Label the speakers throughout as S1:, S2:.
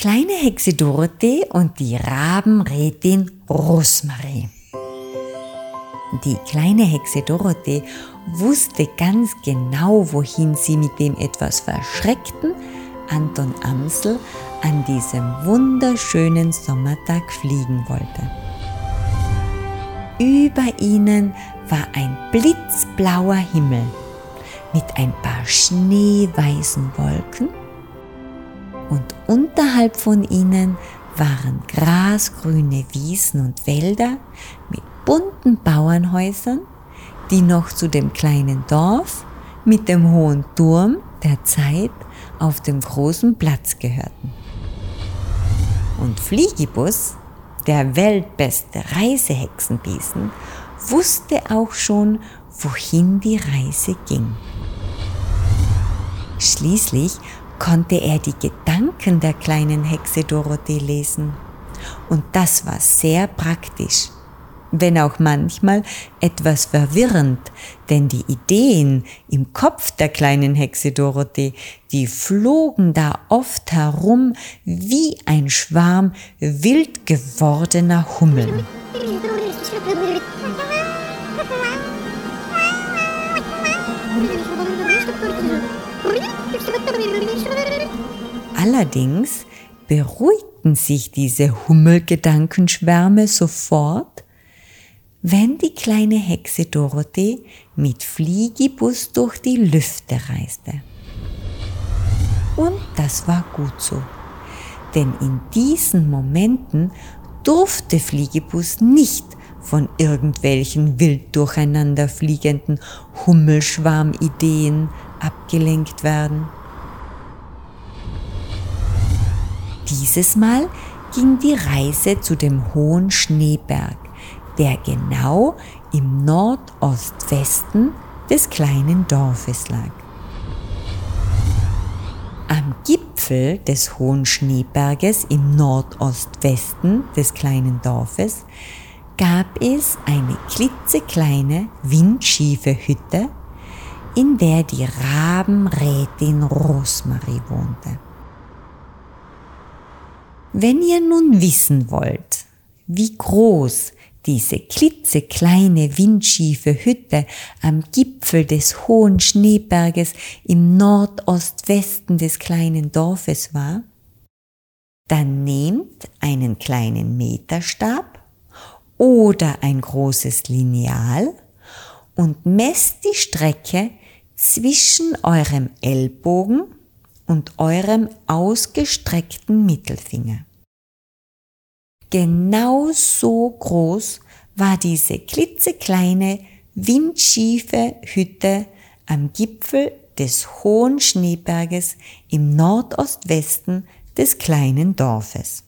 S1: kleine Hexe Dorothee und die Rabenrätin Rosmarie. Die kleine Hexe Dorothee wusste ganz genau, wohin sie mit dem etwas verschreckten Anton Amsel an diesem wunderschönen Sommertag fliegen wollte. Über ihnen war ein blitzblauer Himmel mit ein paar schneeweißen Wolken und unterhalb von ihnen waren grasgrüne Wiesen und Wälder mit bunten Bauernhäusern, die noch zu dem kleinen Dorf mit dem hohen Turm der Zeit auf dem großen Platz gehörten. Und Fliegibus, der weltbeste Reisehexenbesen, wusste auch schon, wohin die Reise ging. Schließlich konnte er die Gedanken der kleinen Hexe Dorothee lesen. Und das war sehr praktisch, wenn auch manchmal etwas verwirrend, denn die Ideen im Kopf der kleinen Hexe Dorothee, die flogen da oft herum wie ein Schwarm wild gewordener Hummeln. Allerdings beruhigten sich diese Hummelgedankenschwärme sofort, wenn die kleine Hexe Dorothee mit Fliegibus durch die Lüfte reiste. Und das war gut so, denn in diesen Momenten durfte Fliegibus nicht von irgendwelchen wild durcheinander fliegenden Hummelschwarmideen abgelenkt werden. Dieses Mal ging die Reise zu dem hohen Schneeberg, der genau im Nordostwesten des kleinen Dorfes lag. Am Gipfel des hohen Schneeberges im Nordostwesten des kleinen Dorfes gab es eine klitzekleine, windschiefe Hütte, in der die Rabenrätin Rosmarie wohnte. Wenn ihr nun wissen wollt, wie groß diese klitzekleine windschiefe Hütte am Gipfel des hohen Schneeberges im Nordostwesten des kleinen Dorfes war, dann nehmt einen kleinen Meterstab oder ein großes Lineal und messt die Strecke zwischen eurem Ellbogen und eurem ausgestreckten Mittelfinger. Genau so groß war diese klitzekleine, windschiefe Hütte am Gipfel des hohen Schneeberges im Nordostwesten des kleinen Dorfes.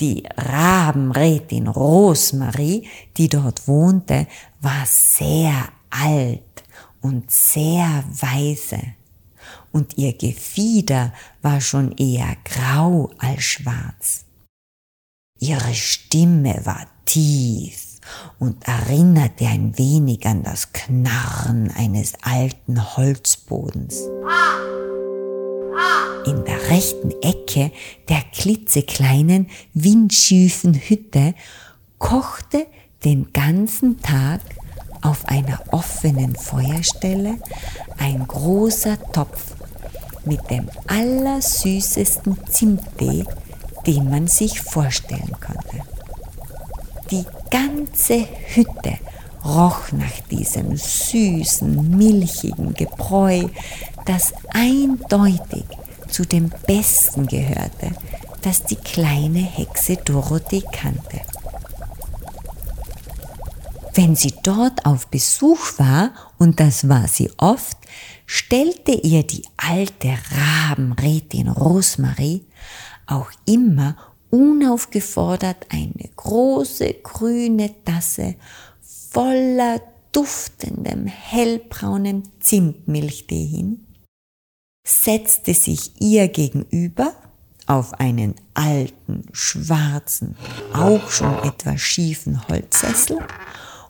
S1: Die Rabenrätin Rosmarie, die dort wohnte, war sehr alt und sehr weise und ihr Gefieder war schon eher grau als schwarz. Ihre Stimme war tief und erinnerte ein wenig an das Knarren eines alten Holzbodens. In der rechten Ecke der klitzekleinen, windschiefen Hütte kochte den ganzen Tag auf einer offenen Feuerstelle ein großer Topf mit dem allersüßesten Zimttee, den man sich vorstellen konnte. Die ganze Hütte roch nach diesem süßen, milchigen Gebräu, das eindeutig zu dem Besten gehörte, das die kleine Hexe Dorothee kannte. Wenn sie dort auf Besuch war, und das war sie oft, stellte ihr die alte Rabenrätin Rosmarie auch immer unaufgefordert eine große grüne Tasse voller duftendem hellbraunem Zimtmilchtee hin, setzte sich ihr gegenüber auf einen alten, schwarzen, auch schon etwas schiefen Holzsessel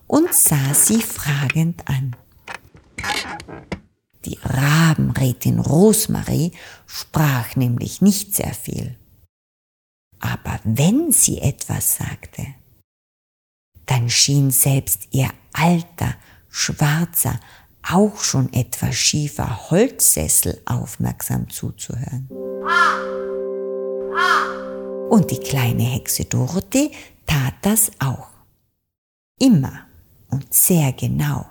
S1: und sah sie fragend an. Die Rabenrätin Rosmarie sprach nämlich nicht sehr viel. Aber wenn sie etwas sagte, dann schien selbst ihr alter, schwarzer, auch schon etwas schiefer Holzsessel aufmerksam zuzuhören. Und die kleine Hexe Dorothee tat das auch. Immer und sehr genau.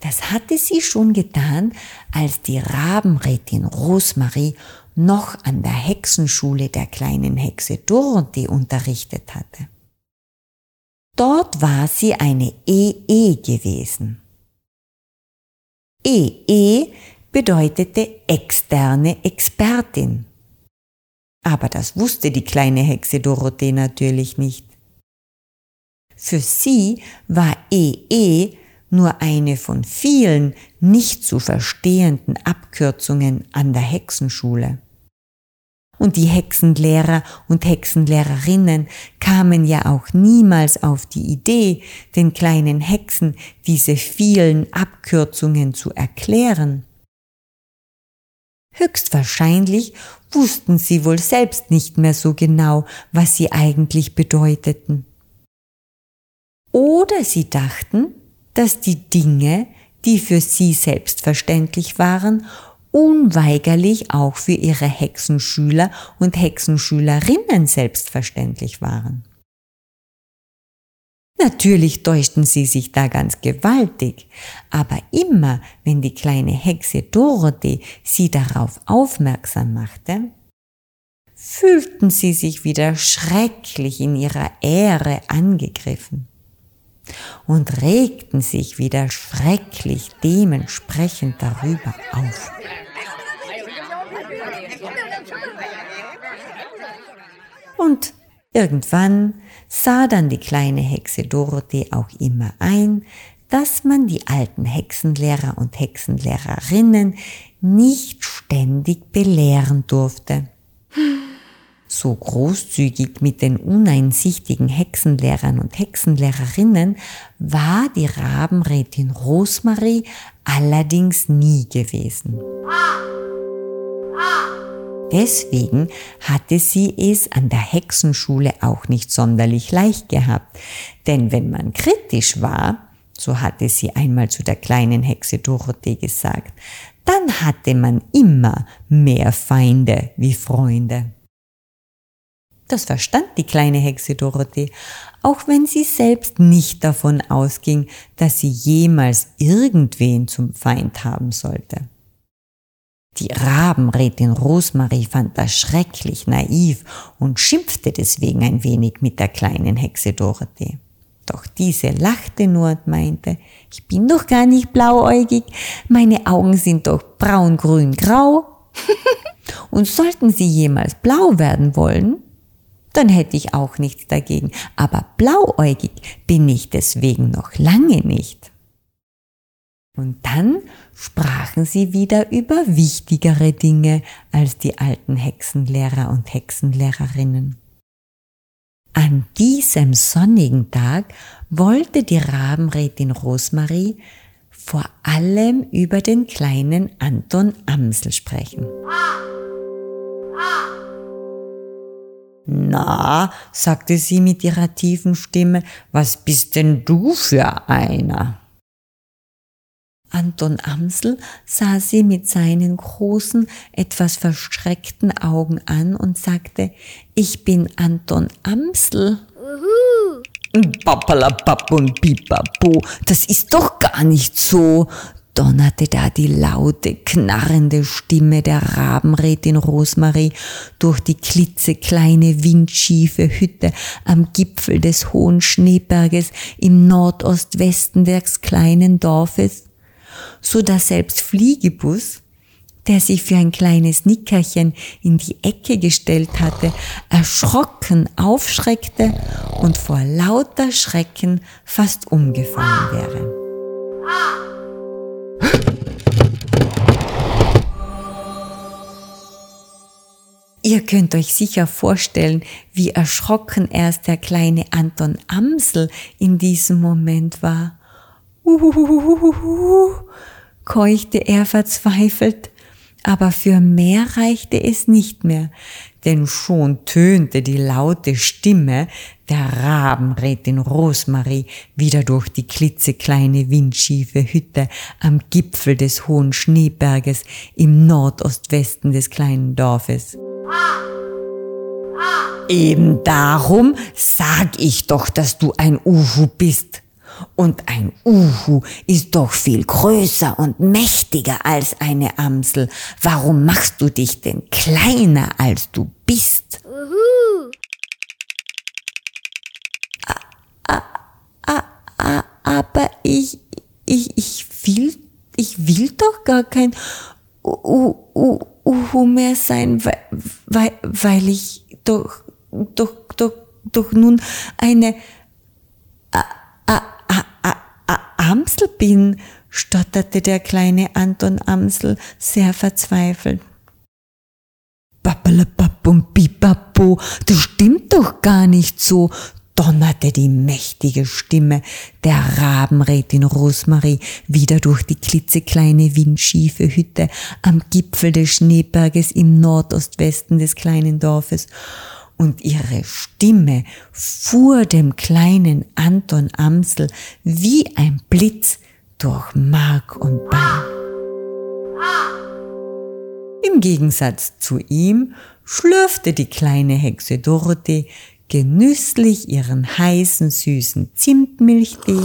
S1: Das hatte sie schon getan, als die Rabenrätin Rosmarie noch an der Hexenschule der kleinen Hexe Dorothee unterrichtet hatte. Dort war sie eine EE gewesen. EE bedeutete externe Expertin. Aber das wusste die kleine Hexe Dorothee natürlich nicht. Für sie war EE nur eine von vielen nicht zu verstehenden Abkürzungen an der Hexenschule. Und die Hexenlehrer und Hexenlehrerinnen kamen ja auch niemals auf die Idee, den kleinen Hexen diese vielen Abkürzungen zu erklären. Höchstwahrscheinlich wussten sie wohl selbst nicht mehr so genau, was sie eigentlich bedeuteten. Oder sie dachten, dass die Dinge, die für sie selbstverständlich waren, unweigerlich auch für ihre Hexenschüler und Hexenschülerinnen selbstverständlich waren. Natürlich täuschten sie sich da ganz gewaltig, aber immer, wenn die kleine Hexe Dorothee sie darauf aufmerksam machte, fühlten sie sich wieder schrecklich in ihrer Ehre angegriffen und regten sich wieder schrecklich dementsprechend darüber auf. Und irgendwann sah dann die kleine Hexe Dorothee auch immer ein, dass man die alten Hexenlehrer und Hexenlehrerinnen nicht ständig belehren durfte. So großzügig mit den uneinsichtigen Hexenlehrern und Hexenlehrerinnen war die Rabenrätin Rosmarie allerdings nie gewesen. Deswegen hatte sie es an der Hexenschule auch nicht sonderlich leicht gehabt, denn wenn man kritisch war, so hatte sie einmal zu der kleinen Hexe Dorothee gesagt, dann hatte man immer mehr Feinde wie Freunde. Das verstand die kleine Hexe Dorothee, auch wenn sie selbst nicht davon ausging, dass sie jemals irgendwen zum Feind haben sollte. Die Rabenrätin Rosmarie fand das schrecklich naiv und schimpfte deswegen ein wenig mit der kleinen Hexe Dorothee. Doch diese lachte nur und meinte, ich bin doch gar nicht blauäugig, meine Augen sind doch braun, grün, grau. und sollten sie jemals blau werden wollen, dann hätte ich auch nichts dagegen. Aber blauäugig bin ich deswegen noch lange nicht. Und dann sprachen sie wieder über wichtigere Dinge als die alten Hexenlehrer und Hexenlehrerinnen. An diesem sonnigen Tag wollte die Rabenrätin Rosmarie vor allem über den kleinen Anton Amsel sprechen. Na, sagte sie mit ihrer tiefen Stimme, was bist denn du für einer? Anton Amsel sah sie mit seinen großen, etwas verstreckten Augen an und sagte, ich bin Anton Amsel. Uhu. Pappalapapp und Pipapo, das ist doch gar nicht so donnerte da die laute, knarrende Stimme der Rabenrätin Rosmarie durch die klitzekleine, windschiefe Hütte am Gipfel des hohen Schneeberges im Nordostwesten des kleinen Dorfes, so dass selbst Fliegebus, der sich für ein kleines Nickerchen in die Ecke gestellt hatte, erschrocken aufschreckte und vor lauter Schrecken fast umgefallen wäre. Ihr könnt euch sicher vorstellen, wie erschrocken erst der kleine Anton Amsel in diesem Moment war. Uhuhuhuhu, keuchte er verzweifelt, aber für mehr reichte es nicht mehr, denn schon tönte die laute Stimme der Rabenrätin Rosmarie wieder durch die klitzekleine windschiefe Hütte am Gipfel des hohen Schneeberges im Nordostwesten des kleinen Dorfes. Eben darum sag ich doch, dass du ein Uhu bist. Und ein Uhu ist doch viel größer und mächtiger als eine Amsel. Warum machst du dich denn kleiner, als du bist? Uhu. aber ich, ich, ich will, ich will doch gar kein Uhu mehr sein, weil, weil, weil ich doch, doch, doch, doch nun eine Amsel bin, stotterte der kleine Anton Amsel sehr verzweifelt. Babbelababum, bibapo, das stimmt doch gar nicht so, donnerte die mächtige Stimme der Rabenrätin Rosmarie wieder durch die klitzekleine windschiefe Hütte am Gipfel des Schneeberges im Nordostwesten des kleinen Dorfes und ihre Stimme fuhr dem kleinen Anton Amsel wie ein Blitz durch Mark und Bein. Im Gegensatz zu ihm schlürfte die kleine Hexe Dorothee genüsslich ihren heißen, süßen Zimtmilchtee,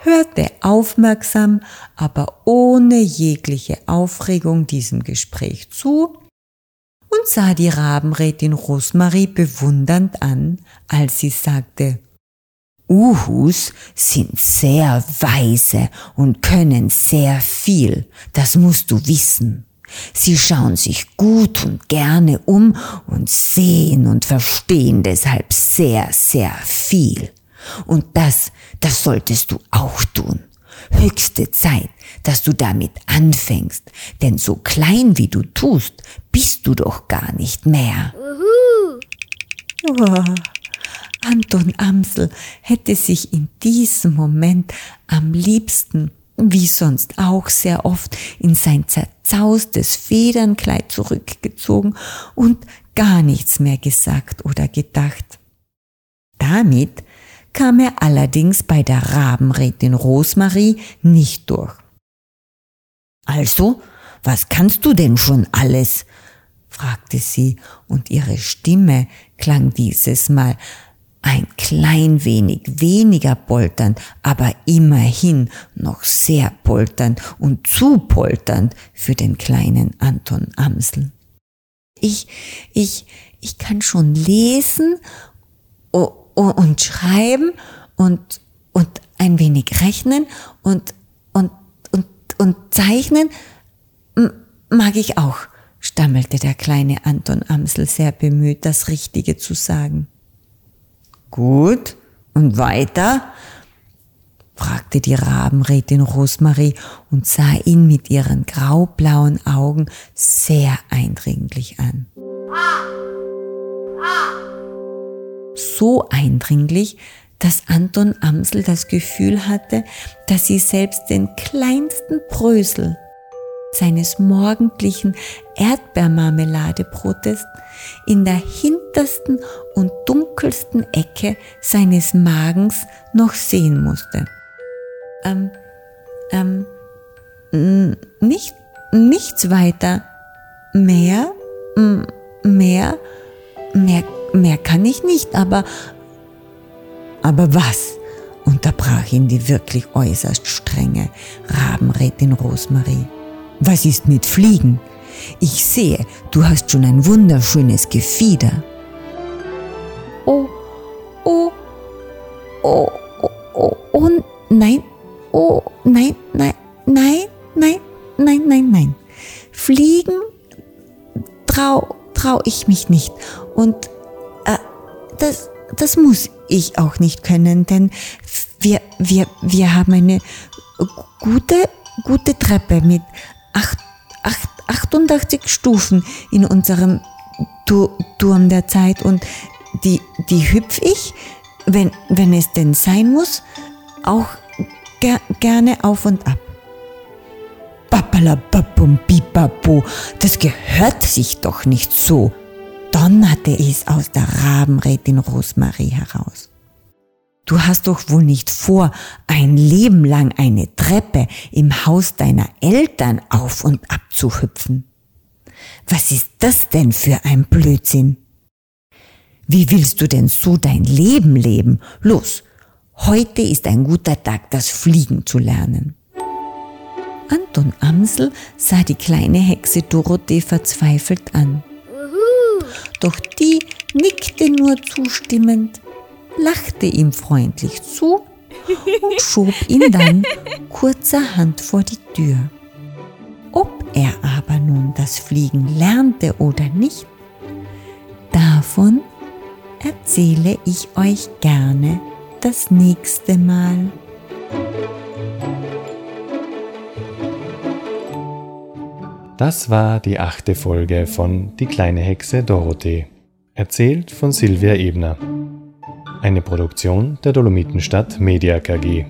S1: hörte aufmerksam, aber ohne jegliche Aufregung diesem Gespräch zu und sah die Rabenrätin Rosmarie bewundernd an, als sie sagte, Uhus sind sehr weise und können sehr viel, das musst du wissen. Sie schauen sich gut und gerne um und sehen und verstehen deshalb sehr, sehr viel. Und das, das solltest du auch tun. Höchste Zeit, dass du damit anfängst, denn so klein wie du tust, bist du doch gar nicht mehr. Oh, Anton Amsel hätte sich in diesem Moment am liebsten, wie sonst auch sehr oft, in sein zerzaustes Federnkleid zurückgezogen und gar nichts mehr gesagt oder gedacht. Damit kam er allerdings bei der Rabenrätin Rosmarie nicht durch. Also, was kannst du denn schon alles? fragte sie, und ihre Stimme klang dieses Mal ein klein wenig weniger polternd, aber immerhin noch sehr polternd und zu polternd für den kleinen Anton Amsel. Ich, ich, ich kann schon lesen und schreiben und, und ein wenig rechnen und, und, und, und zeichnen mag ich auch, stammelte der kleine Anton Amsel sehr bemüht, das Richtige zu sagen. Gut, und weiter? fragte die Rabenrätin Rosmarie und sah ihn mit ihren graublauen Augen sehr eindringlich an. So eindringlich, dass Anton Amsel das Gefühl hatte, dass sie selbst den kleinsten Brösel seines morgendlichen Erdbeermarmeladebrotes in der hintersten und dunkelsten Ecke seines Magens noch sehen musste. Ähm, ähm, nicht, nichts weiter. Mehr, mehr, mehr, mehr kann ich nicht, aber, aber was? unterbrach ihn die wirklich äußerst strenge Rabenrätin Rosmarie. Was ist mit Fliegen? Ich sehe, du hast schon ein wunderschönes Gefieder. Oh, oh, oh, oh, oh, oh, nein, oh, nein, nein, nein, nein, nein, nein, nein. Fliegen trau, trau ich mich nicht. Und äh, das, das muss ich auch nicht können, denn wir, wir, wir haben eine gute, gute Treppe mit acht, acht, 88 Stufen in unserem Turm der Zeit und die, die hüpf ich, wenn, wenn es denn sein muss, auch ger gerne auf und ab. Pappalapappum Pipapo, das gehört sich doch nicht so, donnerte es aus der Rabenrätin Rosmarie heraus. Du hast doch wohl nicht vor, ein Leben lang eine Treppe im Haus deiner Eltern auf und ab zu hüpfen. Was ist das denn für ein Blödsinn? Wie willst du denn so dein Leben leben? Los, heute ist ein guter Tag, das Fliegen zu lernen. Anton Amsel sah die kleine Hexe Dorothee verzweifelt an. Doch die nickte nur zustimmend, lachte ihm freundlich zu und schob ihn dann kurzerhand vor die Tür. Ob er aber nun das Fliegen lernte oder nicht, davon erzähle ich euch gerne das nächste Mal.
S2: Das war die achte Folge von Die kleine Hexe Dorothee, erzählt von Silvia Ebner. Eine Produktion der Dolomitenstadt Media KG.